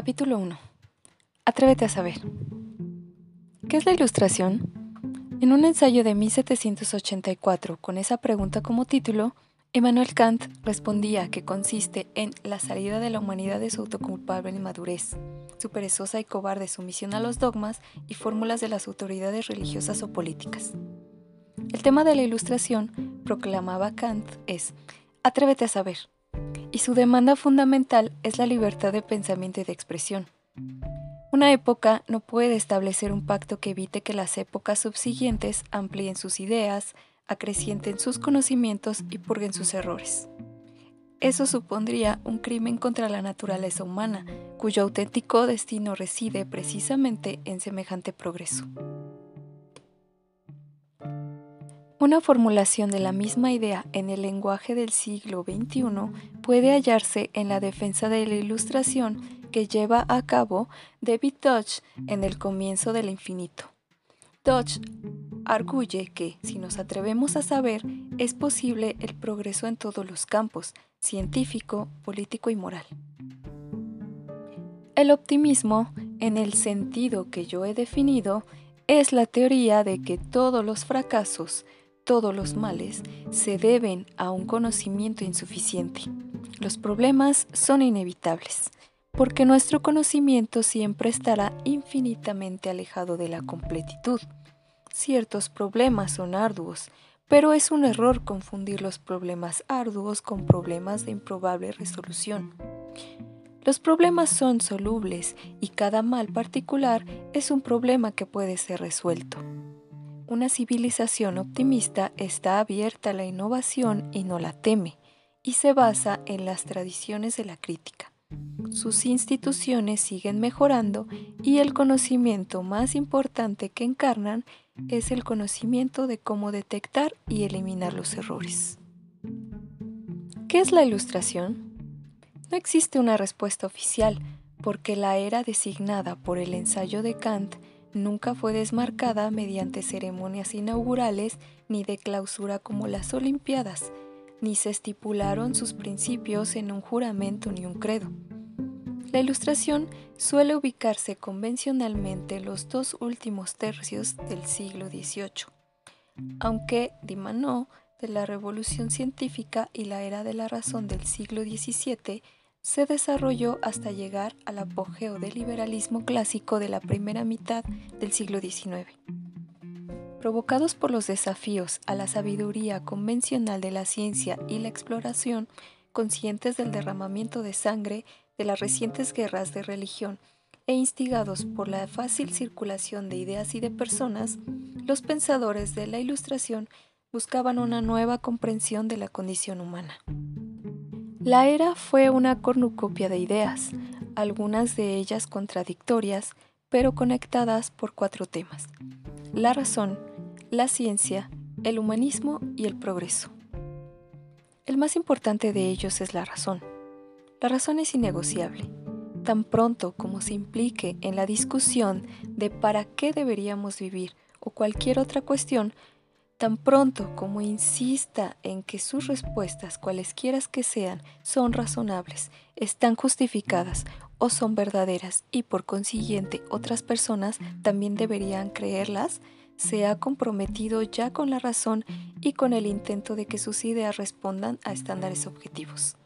Capítulo 1. Atrévete a saber. ¿Qué es la ilustración? En un ensayo de 1784, con esa pregunta como título, Emmanuel Kant respondía que consiste en la salida de la humanidad de su autoculpable inmadurez, su perezosa y cobarde sumisión a los dogmas y fórmulas de las autoridades religiosas o políticas. El tema de la ilustración, proclamaba Kant, es Atrévete a saber, y su demanda fundamental es la libertad de pensamiento y de expresión. Una época no puede establecer un pacto que evite que las épocas subsiguientes amplíen sus ideas, acrecienten sus conocimientos y purguen sus errores. Eso supondría un crimen contra la naturaleza humana, cuyo auténtico destino reside precisamente en semejante progreso. Una formulación de la misma idea en el lenguaje del siglo XXI puede hallarse en la defensa de la ilustración que lleva a cabo David Dodge en el comienzo del infinito. Dodge arguye que, si nos atrevemos a saber, es posible el progreso en todos los campos, científico, político y moral. El optimismo, en el sentido que yo he definido, es la teoría de que todos los fracasos, todos los males, se deben a un conocimiento insuficiente. Los problemas son inevitables, porque nuestro conocimiento siempre estará infinitamente alejado de la completitud. Ciertos problemas son arduos, pero es un error confundir los problemas arduos con problemas de improbable resolución. Los problemas son solubles y cada mal particular es un problema que puede ser resuelto. Una civilización optimista está abierta a la innovación y no la teme, y se basa en las tradiciones de la crítica. Sus instituciones siguen mejorando y el conocimiento más importante que encarnan es el conocimiento de cómo detectar y eliminar los errores. ¿Qué es la ilustración? No existe una respuesta oficial porque la era designada por el ensayo de Kant nunca fue desmarcada mediante ceremonias inaugurales ni de clausura como las Olimpiadas, ni se estipularon sus principios en un juramento ni un credo. La ilustración suele ubicarse convencionalmente en los dos últimos tercios del siglo XVIII, aunque dimanó de la revolución científica y la era de la razón del siglo XVII se desarrolló hasta llegar al apogeo del liberalismo clásico de la primera mitad del siglo XIX. Provocados por los desafíos a la sabiduría convencional de la ciencia y la exploración, conscientes del derramamiento de sangre de las recientes guerras de religión e instigados por la fácil circulación de ideas y de personas, los pensadores de la Ilustración buscaban una nueva comprensión de la condición humana. La era fue una cornucopia de ideas, algunas de ellas contradictorias, pero conectadas por cuatro temas. La razón, la ciencia, el humanismo y el progreso. El más importante de ellos es la razón. La razón es innegociable. Tan pronto como se implique en la discusión de para qué deberíamos vivir o cualquier otra cuestión, tan pronto como insista en que sus respuestas, cualesquiera que sean, son razonables, están justificadas o son verdaderas y por consiguiente otras personas también deberían creerlas, se ha comprometido ya con la razón y con el intento de que sus ideas respondan a estándares objetivos.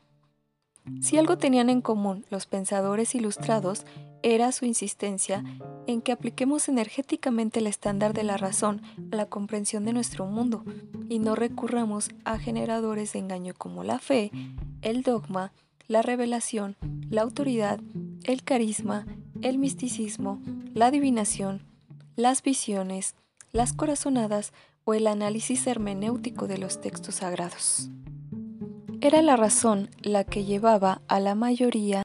Si algo tenían en común los pensadores ilustrados era su insistencia en que apliquemos energéticamente el estándar de la razón a la comprensión de nuestro mundo y no recurramos a generadores de engaño como la fe, el dogma, la revelación, la autoridad, el carisma, el misticismo, la adivinación, las visiones, las corazonadas o el análisis hermenéutico de los textos sagrados. Era la razón la que llevaba a la mayoría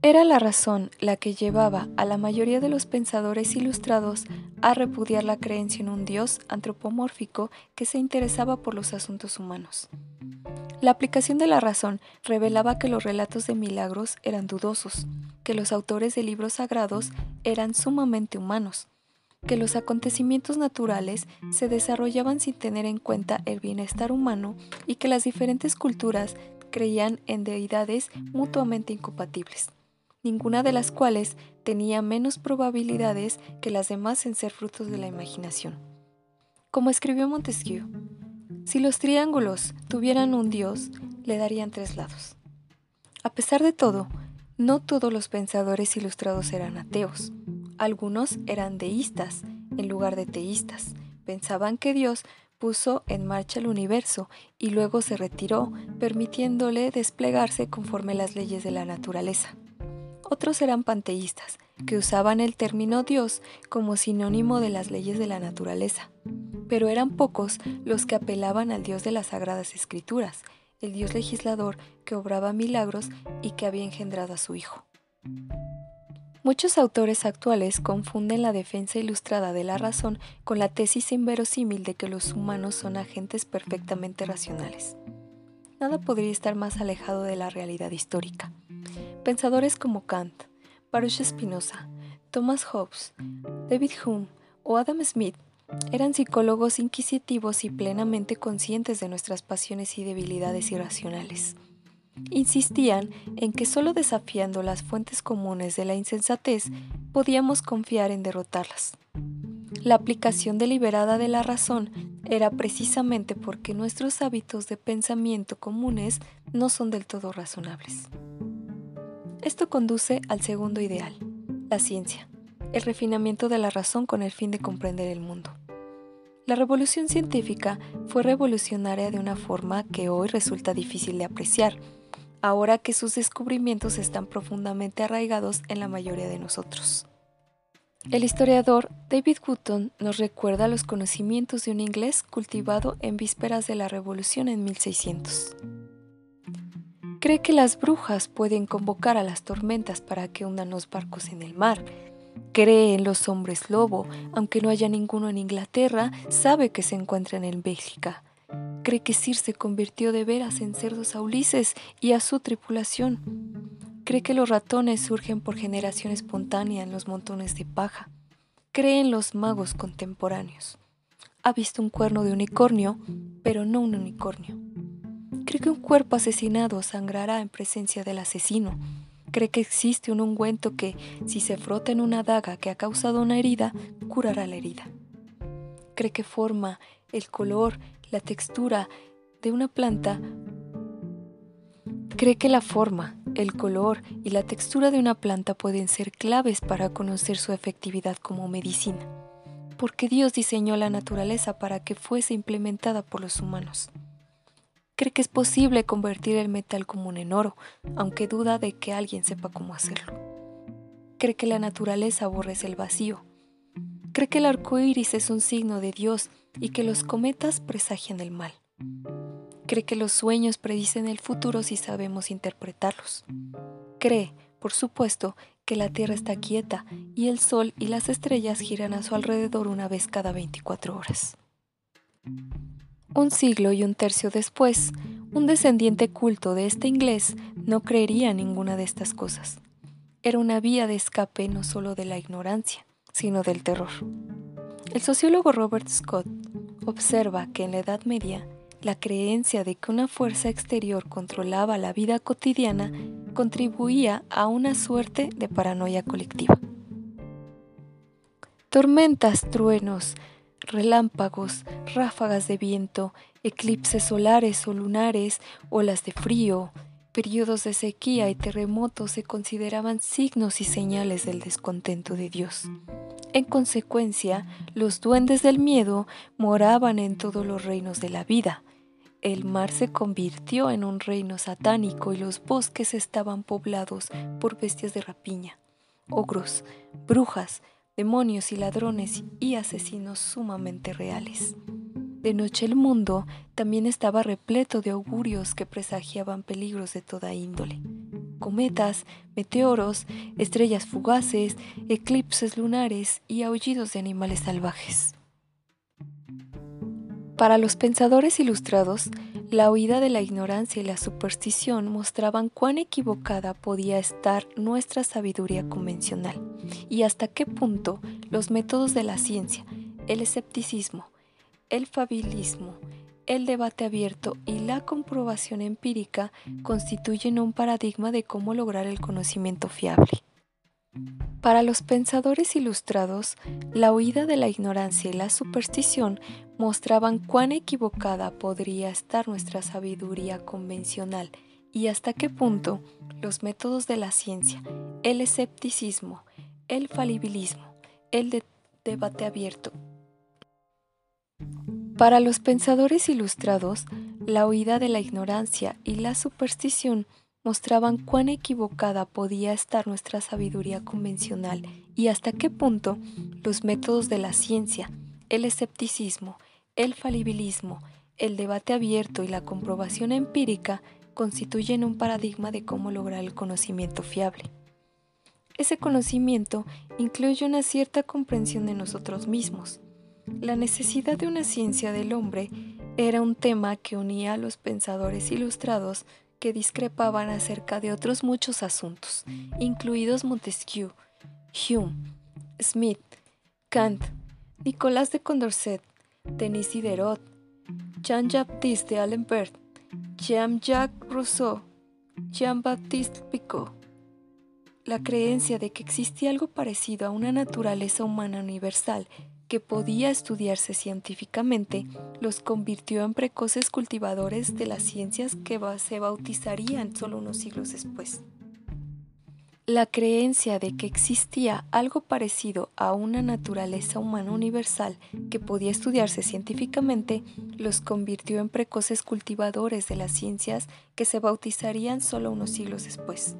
era la razón la que llevaba a la mayoría de los pensadores ilustrados a repudiar la creencia en un Dios antropomórfico que se interesaba por los asuntos humanos. La aplicación de la razón revelaba que los relatos de milagros eran dudosos, que los autores de libros sagrados eran sumamente humanos, que los acontecimientos naturales se desarrollaban sin tener en cuenta el bienestar humano y que las diferentes culturas creían en deidades mutuamente incompatibles. ninguna de las cuales tenía menos probabilidades que las demás en ser frutos de la imaginación. Como escribió Montesquieu, si los triángulos tuvieran un dios, le darían tres lados. A pesar de todo, no todos los pensadores ilustrados eran ateos. Algunos eran deístas en lugar de teístas. Pensaban que Dios puso en marcha el universo y luego se retiró, permitiéndole desplegarse conforme las leyes de la naturaleza. Otros eran panteístas, que usaban el término Dios como sinónimo de las leyes de la naturaleza. Pero eran pocos los que apelaban al Dios de las Sagradas Escrituras, el Dios legislador que obraba milagros y que había engendrado a su Hijo. Muchos autores actuales confunden la defensa ilustrada de la razón con la tesis inverosímil de que los humanos son agentes perfectamente racionales. Nada podría estar más alejado de la realidad histórica. Pensadores como Kant, Baruch Spinoza, Thomas Hobbes, David Hume o Adam Smith eran psicólogos inquisitivos y plenamente conscientes de nuestras pasiones y debilidades irracionales insistían en que solo desafiando las fuentes comunes de la insensatez podíamos confiar en derrotarlas. La aplicación deliberada de la razón era precisamente porque nuestros hábitos de pensamiento comunes no son del todo razonables. Esto conduce al segundo ideal, la ciencia, el refinamiento de la razón con el fin de comprender el mundo. La revolución científica fue revolucionaria de una forma que hoy resulta difícil de apreciar, ahora que sus descubrimientos están profundamente arraigados en la mayoría de nosotros. El historiador David Wootton nos recuerda los conocimientos de un inglés cultivado en vísperas de la Revolución en 1600. Cree que las brujas pueden convocar a las tormentas para que hundan los barcos en el mar. Cree en los hombres lobo, aunque no haya ninguno en Inglaterra, sabe que se encuentran en Bélgica cree que Sir se convirtió de veras en cerdos a Ulises y a su tripulación. Cree que los ratones surgen por generación espontánea en los montones de paja. Cree en los magos contemporáneos. Ha visto un cuerno de unicornio, pero no un unicornio. Cree que un cuerpo asesinado sangrará en presencia del asesino. Cree que existe un ungüento que, si se frota en una daga que ha causado una herida, curará la herida. Cree que forma, el color la textura de una planta, cree que la forma, el color y la textura de una planta pueden ser claves para conocer su efectividad como medicina, porque Dios diseñó la naturaleza para que fuese implementada por los humanos. Cree que es posible convertir el metal común en oro, aunque duda de que alguien sepa cómo hacerlo. Cree que la naturaleza aborrece el vacío. Cree que el arco iris es un signo de Dios y que los cometas presagian el mal. Cree que los sueños predicen el futuro si sabemos interpretarlos. Cree, por supuesto, que la Tierra está quieta y el Sol y las estrellas giran a su alrededor una vez cada 24 horas. Un siglo y un tercio después, un descendiente culto de este inglés no creería ninguna de estas cosas. Era una vía de escape no solo de la ignorancia, sino del terror. El sociólogo Robert Scott observa que en la Edad Media la creencia de que una fuerza exterior controlaba la vida cotidiana contribuía a una suerte de paranoia colectiva. Tormentas, truenos, relámpagos, ráfagas de viento, eclipses solares o lunares, olas de frío, periodos de sequía y terremotos se consideraban signos y señales del descontento de Dios. En consecuencia, los duendes del miedo moraban en todos los reinos de la vida. El mar se convirtió en un reino satánico y los bosques estaban poblados por bestias de rapiña, ogros, brujas, demonios y ladrones y asesinos sumamente reales. De noche el mundo también estaba repleto de augurios que presagiaban peligros de toda índole cometas, meteoros, estrellas fugaces, eclipses lunares y aullidos de animales salvajes. Para los pensadores ilustrados, la huida de la ignorancia y la superstición mostraban cuán equivocada podía estar nuestra sabiduría convencional y hasta qué punto los métodos de la ciencia, el escepticismo, el fabilismo, el debate abierto y la comprobación empírica constituyen un paradigma de cómo lograr el conocimiento fiable. Para los pensadores ilustrados, la huida de la ignorancia y la superstición mostraban cuán equivocada podría estar nuestra sabiduría convencional y hasta qué punto los métodos de la ciencia, el escepticismo, el falibilismo, el debate abierto. Para los pensadores ilustrados, la huida de la ignorancia y la superstición mostraban cuán equivocada podía estar nuestra sabiduría convencional y hasta qué punto los métodos de la ciencia, el escepticismo, el falibilismo, el debate abierto y la comprobación empírica constituyen un paradigma de cómo lograr el conocimiento fiable. Ese conocimiento incluye una cierta comprensión de nosotros mismos. La necesidad de una ciencia del hombre era un tema que unía a los pensadores ilustrados que discrepaban acerca de otros muchos asuntos, incluidos Montesquieu, Hume, Smith, Kant, Nicolás de Condorcet, Denis Diderot, Jean-Baptiste d'Alembert, Jean-Jacques Rousseau, Jean-Baptiste Picot. La creencia de que existía algo parecido a una naturaleza humana universal que podía estudiarse científicamente, los convirtió en precoces cultivadores de las ciencias que se bautizarían solo unos siglos después. La creencia de que existía algo parecido a una naturaleza humana universal que podía estudiarse científicamente los convirtió en precoces cultivadores de las ciencias que se bautizarían solo unos siglos después.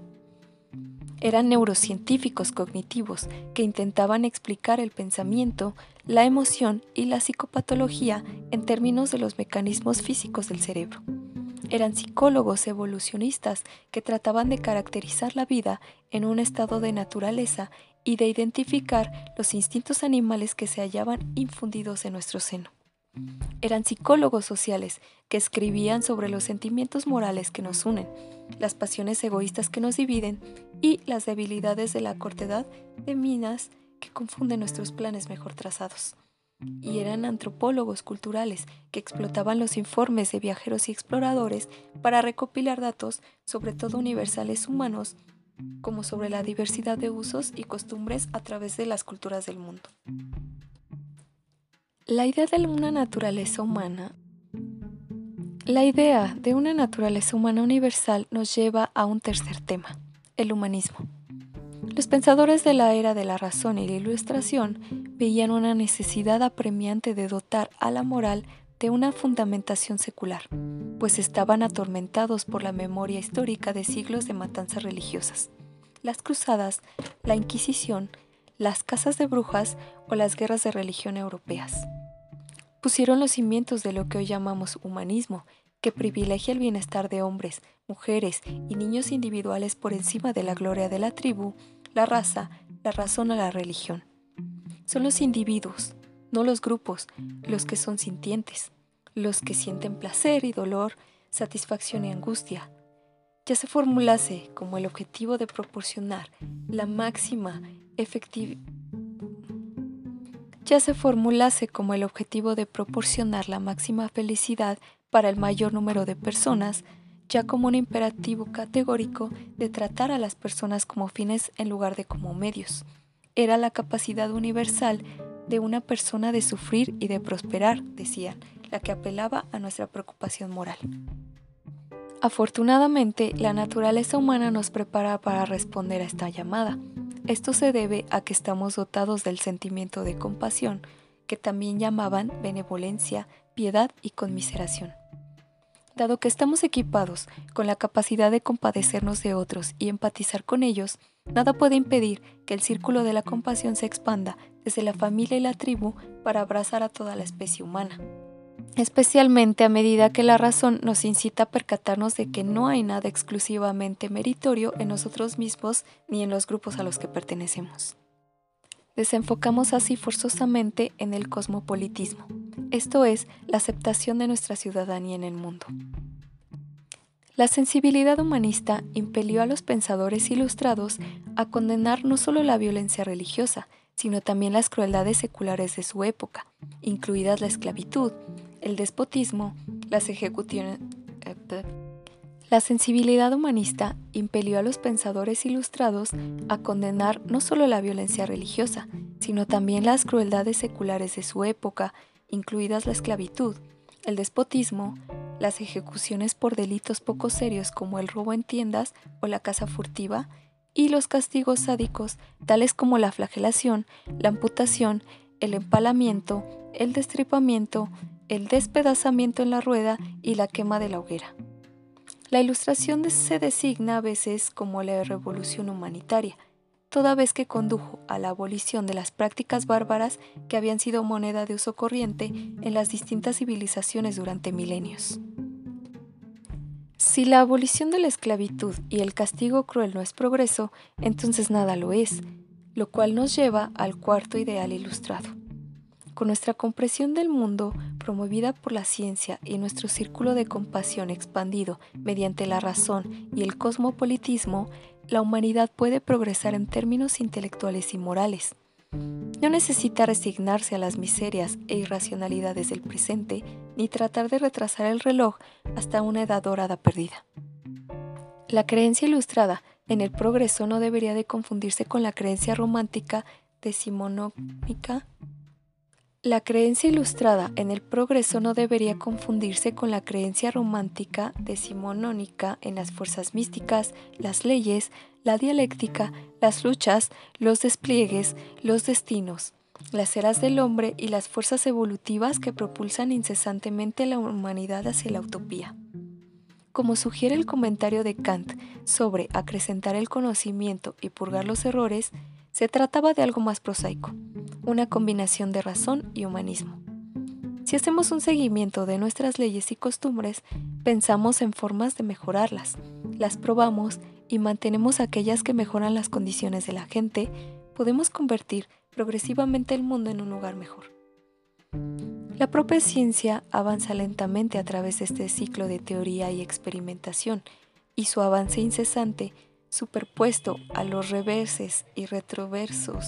Eran neurocientíficos cognitivos que intentaban explicar el pensamiento, la emoción y la psicopatología en términos de los mecanismos físicos del cerebro. Eran psicólogos evolucionistas que trataban de caracterizar la vida en un estado de naturaleza y de identificar los instintos animales que se hallaban infundidos en nuestro seno. Eran psicólogos sociales que escribían sobre los sentimientos morales que nos unen, las pasiones egoístas que nos dividen y las debilidades de la cortedad de minas que confunden nuestros planes mejor trazados. Y eran antropólogos culturales que explotaban los informes de viajeros y exploradores para recopilar datos sobre todo universales humanos, como sobre la diversidad de usos y costumbres a través de las culturas del mundo. La idea de una naturaleza humana la idea de una naturaleza humana universal nos lleva a un tercer tema, el humanismo. Los pensadores de la era de la razón y la ilustración veían una necesidad apremiante de dotar a la moral de una fundamentación secular, pues estaban atormentados por la memoria histórica de siglos de matanzas religiosas, las cruzadas, la Inquisición, las casas de brujas o las guerras de religión europeas pusieron los cimientos de lo que hoy llamamos humanismo, que privilegia el bienestar de hombres, mujeres y niños individuales por encima de la gloria de la tribu, la raza, la razón o la religión. Son los individuos, no los grupos, los que son sintientes, los que sienten placer y dolor, satisfacción y angustia. Ya se formulase como el objetivo de proporcionar la máxima efectividad ya se formulase como el objetivo de proporcionar la máxima felicidad para el mayor número de personas, ya como un imperativo categórico de tratar a las personas como fines en lugar de como medios. Era la capacidad universal de una persona de sufrir y de prosperar, decían, la que apelaba a nuestra preocupación moral. Afortunadamente, la naturaleza humana nos prepara para responder a esta llamada. Esto se debe a que estamos dotados del sentimiento de compasión, que también llamaban benevolencia, piedad y conmiseración. Dado que estamos equipados con la capacidad de compadecernos de otros y empatizar con ellos, nada puede impedir que el círculo de la compasión se expanda desde la familia y la tribu para abrazar a toda la especie humana especialmente a medida que la razón nos incita a percatarnos de que no hay nada exclusivamente meritorio en nosotros mismos ni en los grupos a los que pertenecemos. Desenfocamos así forzosamente en el cosmopolitismo, esto es, la aceptación de nuestra ciudadanía en el mundo. La sensibilidad humanista impelió a los pensadores ilustrados a condenar no solo la violencia religiosa, sino también las crueldades seculares de su época, incluidas la esclavitud, el despotismo las ejecuciones... La sensibilidad humanista impelió a los pensadores ilustrados a condenar no solo la violencia religiosa, sino también las crueldades seculares de su época, incluidas la esclavitud, el despotismo, las ejecuciones por delitos poco serios como el robo en tiendas o la caza furtiva, y los castigos sádicos tales como la flagelación, la amputación, el empalamiento, el destripamiento, el despedazamiento en la rueda y la quema de la hoguera. La ilustración se designa a veces como la revolución humanitaria, toda vez que condujo a la abolición de las prácticas bárbaras que habían sido moneda de uso corriente en las distintas civilizaciones durante milenios. Si la abolición de la esclavitud y el castigo cruel no es progreso, entonces nada lo es, lo cual nos lleva al cuarto ideal ilustrado. Con nuestra comprensión del mundo promovida por la ciencia y nuestro círculo de compasión expandido mediante la razón y el cosmopolitismo, la humanidad puede progresar en términos intelectuales y morales. No necesita resignarse a las miserias e irracionalidades del presente, ni tratar de retrasar el reloj hasta una edad dorada perdida. La creencia ilustrada en el progreso no debería de confundirse con la creencia romántica decimonómica la creencia ilustrada en el progreso no debería confundirse con la creencia romántica decimonónica en las fuerzas místicas, las leyes, la dialéctica, las luchas, los despliegues, los destinos, las eras del hombre y las fuerzas evolutivas que propulsan incesantemente la humanidad hacia la utopía. Como sugiere el comentario de Kant sobre acrecentar el conocimiento y purgar los errores, se trataba de algo más prosaico, una combinación de razón y humanismo. Si hacemos un seguimiento de nuestras leyes y costumbres, pensamos en formas de mejorarlas, las probamos y mantenemos aquellas que mejoran las condiciones de la gente, podemos convertir progresivamente el mundo en un lugar mejor. La propia ciencia avanza lentamente a través de este ciclo de teoría y experimentación, y su avance incesante superpuesto a los reverses y retroversos.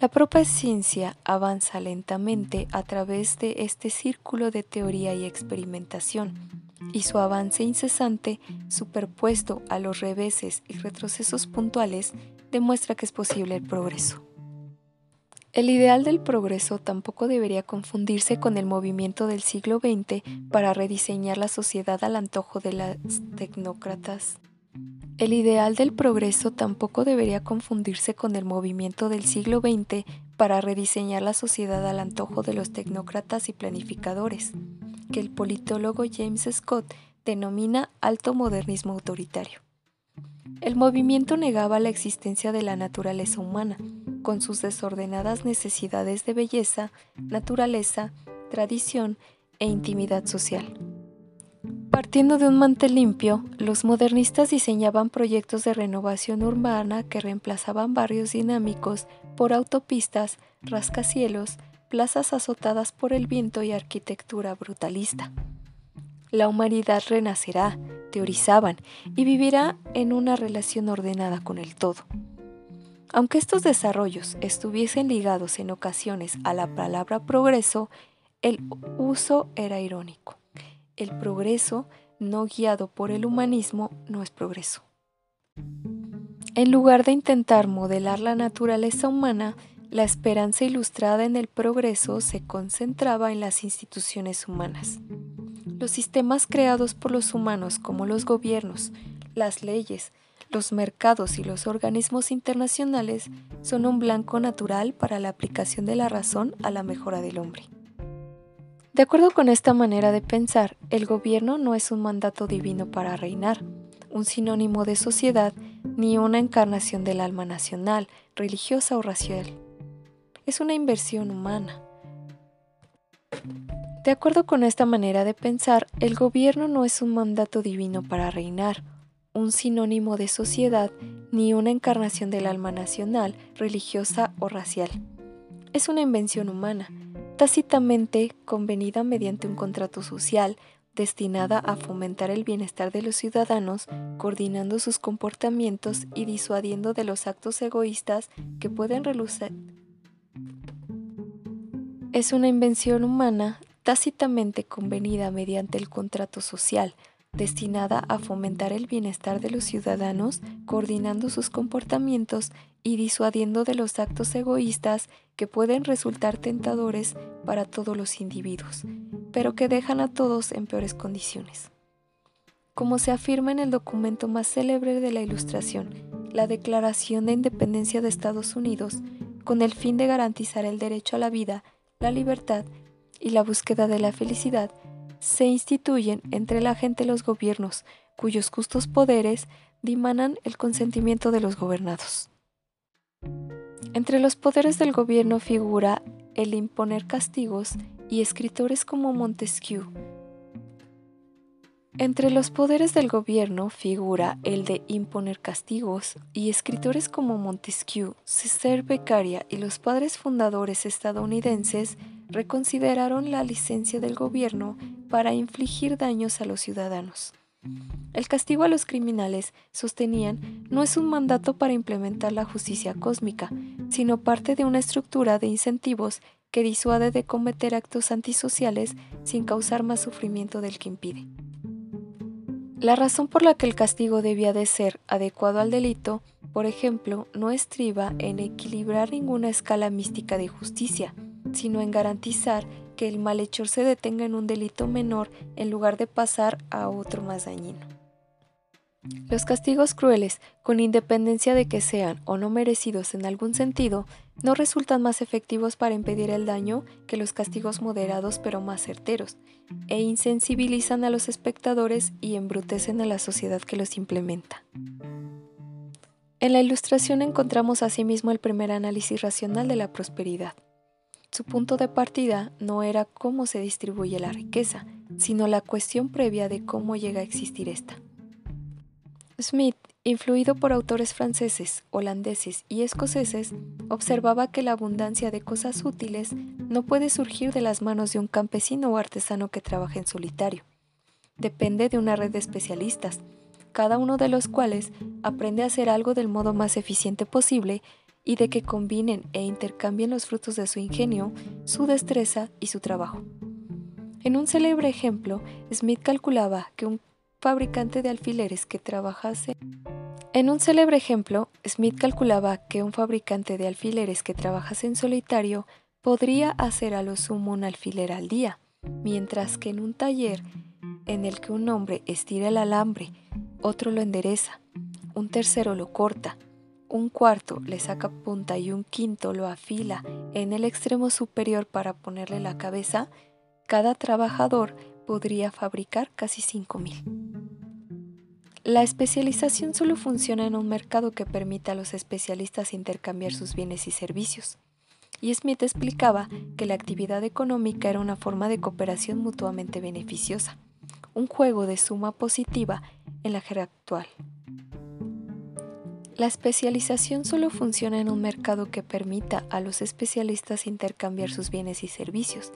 La propia ciencia avanza lentamente a través de este círculo de teoría y experimentación, y su avance incesante, superpuesto a los reveses y retrocesos puntuales, demuestra que es posible el progreso. El ideal del progreso tampoco debería confundirse con el movimiento del siglo XX para rediseñar la sociedad al antojo de las tecnócratas el ideal del progreso tampoco debería confundirse con el movimiento del siglo XX para rediseñar la sociedad al antojo de los tecnócratas y planificadores, que el politólogo James Scott denomina alto modernismo autoritario. El movimiento negaba la existencia de la naturaleza humana, con sus desordenadas necesidades de belleza, naturaleza, tradición e intimidad social. Partiendo de un mantel limpio, los modernistas diseñaban proyectos de renovación urbana que reemplazaban barrios dinámicos por autopistas, rascacielos, plazas azotadas por el viento y arquitectura brutalista. La humanidad renacerá, teorizaban, y vivirá en una relación ordenada con el todo. Aunque estos desarrollos estuviesen ligados en ocasiones a la palabra progreso, el uso era irónico el progreso no guiado por el humanismo no es progreso. En lugar de intentar modelar la naturaleza humana, la esperanza ilustrada en el progreso se concentraba en las instituciones humanas. Los sistemas creados por los humanos como los gobiernos, las leyes, los mercados y los organismos internacionales son un blanco natural para la aplicación de la razón a la mejora del hombre. De acuerdo con esta manera de pensar, el gobierno no es un mandato divino para reinar, un sinónimo de sociedad, ni una encarnación del alma nacional, religiosa o racial. Es una inversión humana. De acuerdo con esta manera de pensar, el gobierno no es un mandato divino para reinar, un sinónimo de sociedad, ni una encarnación del alma nacional, religiosa o racial. Es una invención humana tácitamente convenida mediante un contrato social destinada a fomentar el bienestar de los ciudadanos, coordinando sus comportamientos y disuadiendo de los actos egoístas que pueden relucir. Es una invención humana tácitamente convenida mediante el contrato social, destinada a fomentar el bienestar de los ciudadanos, coordinando sus comportamientos y disuadiendo de los actos egoístas que pueden resultar tentadores para todos los individuos, pero que dejan a todos en peores condiciones. Como se afirma en el documento más célebre de la Ilustración, la Declaración de Independencia de Estados Unidos, con el fin de garantizar el derecho a la vida, la libertad y la búsqueda de la felicidad, se instituyen entre la gente los gobiernos, cuyos justos poderes dimanan el consentimiento de los gobernados. Entre los poderes del gobierno figura el imponer castigos y escritores como Montesquieu. Entre los poderes del gobierno figura el de imponer castigos y escritores como Montesquieu, César Beccaria y los padres fundadores estadounidenses reconsideraron la licencia del gobierno para infligir daños a los ciudadanos. El castigo a los criminales, sostenían, no es un mandato para implementar la justicia cósmica, sino parte de una estructura de incentivos que disuade de cometer actos antisociales sin causar más sufrimiento del que impide. La razón por la que el castigo debía de ser adecuado al delito, por ejemplo, no estriba en equilibrar ninguna escala mística de justicia, sino en garantizar que el malhechor se detenga en un delito menor en lugar de pasar a otro más dañino. Los castigos crueles, con independencia de que sean o no merecidos en algún sentido, no resultan más efectivos para impedir el daño que los castigos moderados pero más certeros, e insensibilizan a los espectadores y embrutecen a la sociedad que los implementa. En la ilustración encontramos asimismo el primer análisis racional de la prosperidad. Su punto de partida no era cómo se distribuye la riqueza, sino la cuestión previa de cómo llega a existir esta. Smith, influido por autores franceses, holandeses y escoceses, observaba que la abundancia de cosas útiles no puede surgir de las manos de un campesino o artesano que trabaja en solitario. Depende de una red de especialistas, cada uno de los cuales aprende a hacer algo del modo más eficiente posible y de que combinen e intercambien los frutos de su ingenio, su destreza y su trabajo. En un célebre ejemplo, Smith calculaba que un fabricante de alfileres que trabajase en un célebre ejemplo, Smith calculaba que un fabricante de alfileres que trabajase en solitario podría hacer a lo sumo un alfiler al día, mientras que en un taller en el que un hombre estira el alambre, otro lo endereza, un tercero lo corta, un cuarto le saca punta y un quinto lo afila en el extremo superior para ponerle la cabeza, cada trabajador podría fabricar casi 5.000. La especialización solo funciona en un mercado que permita a los especialistas intercambiar sus bienes y servicios. Y Smith explicaba que la actividad económica era una forma de cooperación mutuamente beneficiosa, un juego de suma positiva en la jerarquía actual. La especialización solo funciona en un mercado que permita a los especialistas intercambiar sus bienes y servicios,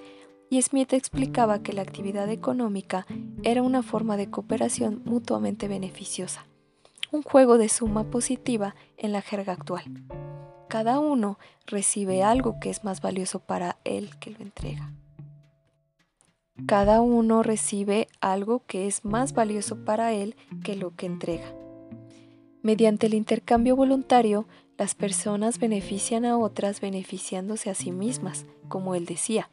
y Smith explicaba que la actividad económica era una forma de cooperación mutuamente beneficiosa, un juego de suma positiva en la jerga actual. Cada uno recibe algo que es más valioso para él que lo entrega. Cada uno recibe algo que es más valioso para él que lo que entrega. Mediante el intercambio voluntario, las personas benefician a otras beneficiándose a sí mismas, como él decía.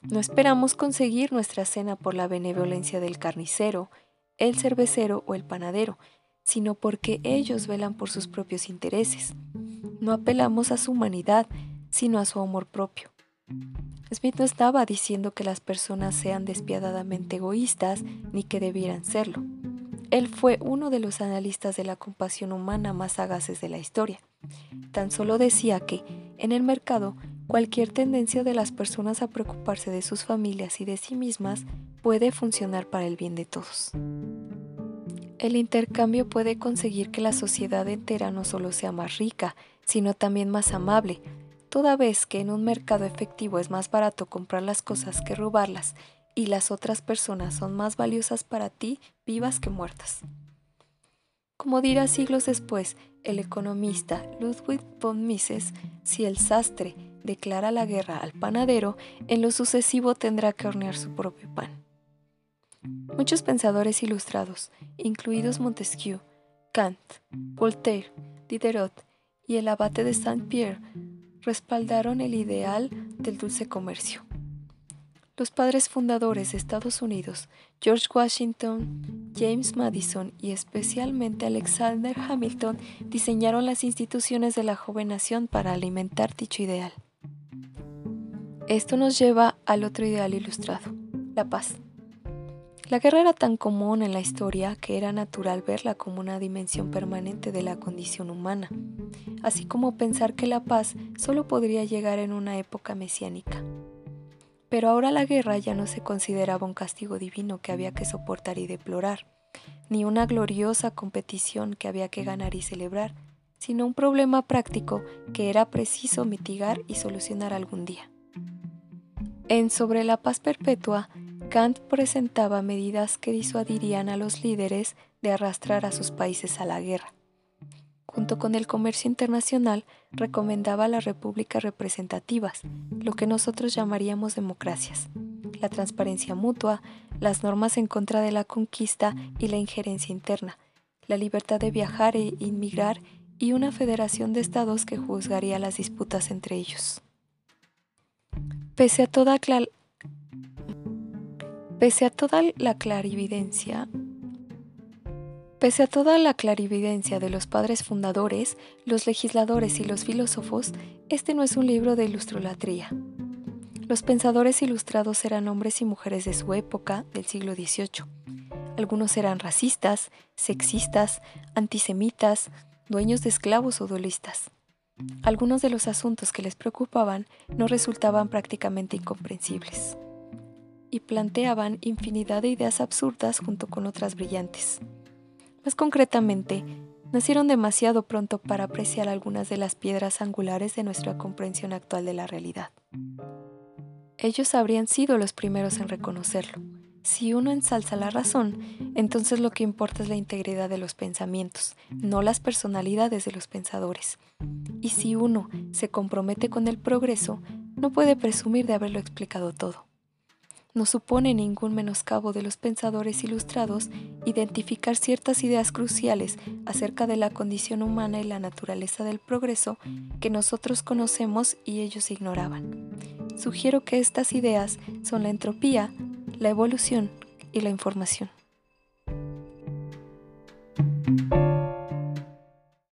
No esperamos conseguir nuestra cena por la benevolencia del carnicero, el cervecero o el panadero, sino porque ellos velan por sus propios intereses. No apelamos a su humanidad, sino a su amor propio. Smith no estaba diciendo que las personas sean despiadadamente egoístas ni que debieran serlo. Él fue uno de los analistas de la compasión humana más sagaces de la historia. Tan solo decía que, en el mercado, cualquier tendencia de las personas a preocuparse de sus familias y de sí mismas puede funcionar para el bien de todos. El intercambio puede conseguir que la sociedad entera no solo sea más rica, sino también más amable, toda vez que en un mercado efectivo es más barato comprar las cosas que robarlas y las otras personas son más valiosas para ti vivas que muertas. Como dirá siglos después el economista Ludwig von Mises, si el sastre declara la guerra al panadero, en lo sucesivo tendrá que hornear su propio pan. Muchos pensadores ilustrados, incluidos Montesquieu, Kant, Voltaire, Diderot y el abate de Saint-Pierre, respaldaron el ideal del dulce comercio. Los padres fundadores de Estados Unidos, George Washington, James Madison y especialmente Alexander Hamilton, diseñaron las instituciones de la joven nación para alimentar dicho ideal. Esto nos lleva al otro ideal ilustrado, la paz. La guerra era tan común en la historia que era natural verla como una dimensión permanente de la condición humana, así como pensar que la paz solo podría llegar en una época mesiánica. Pero ahora la guerra ya no se consideraba un castigo divino que había que soportar y deplorar, ni una gloriosa competición que había que ganar y celebrar, sino un problema práctico que era preciso mitigar y solucionar algún día. En Sobre la paz perpetua, Kant presentaba medidas que disuadirían a los líderes de arrastrar a sus países a la guerra junto con el comercio internacional, recomendaba las repúblicas representativas, lo que nosotros llamaríamos democracias, la transparencia mutua, las normas en contra de la conquista y la injerencia interna, la libertad de viajar e inmigrar y una federación de estados que juzgaría las disputas entre ellos. Pese a toda, Pese a toda la clarividencia, Pese a toda la clarividencia de los padres fundadores, los legisladores y los filósofos, este no es un libro de ilustrolatría. Los pensadores ilustrados eran hombres y mujeres de su época, del siglo XVIII. Algunos eran racistas, sexistas, antisemitas, dueños de esclavos o duelistas. Algunos de los asuntos que les preocupaban no resultaban prácticamente incomprensibles y planteaban infinidad de ideas absurdas junto con otras brillantes. Más concretamente, nacieron demasiado pronto para apreciar algunas de las piedras angulares de nuestra comprensión actual de la realidad. Ellos habrían sido los primeros en reconocerlo. Si uno ensalza la razón, entonces lo que importa es la integridad de los pensamientos, no las personalidades de los pensadores. Y si uno se compromete con el progreso, no puede presumir de haberlo explicado todo no supone ningún menoscabo de los pensadores ilustrados identificar ciertas ideas cruciales acerca de la condición humana y la naturaleza del progreso que nosotros conocemos y ellos ignoraban. Sugiero que estas ideas son la entropía, la evolución y la información.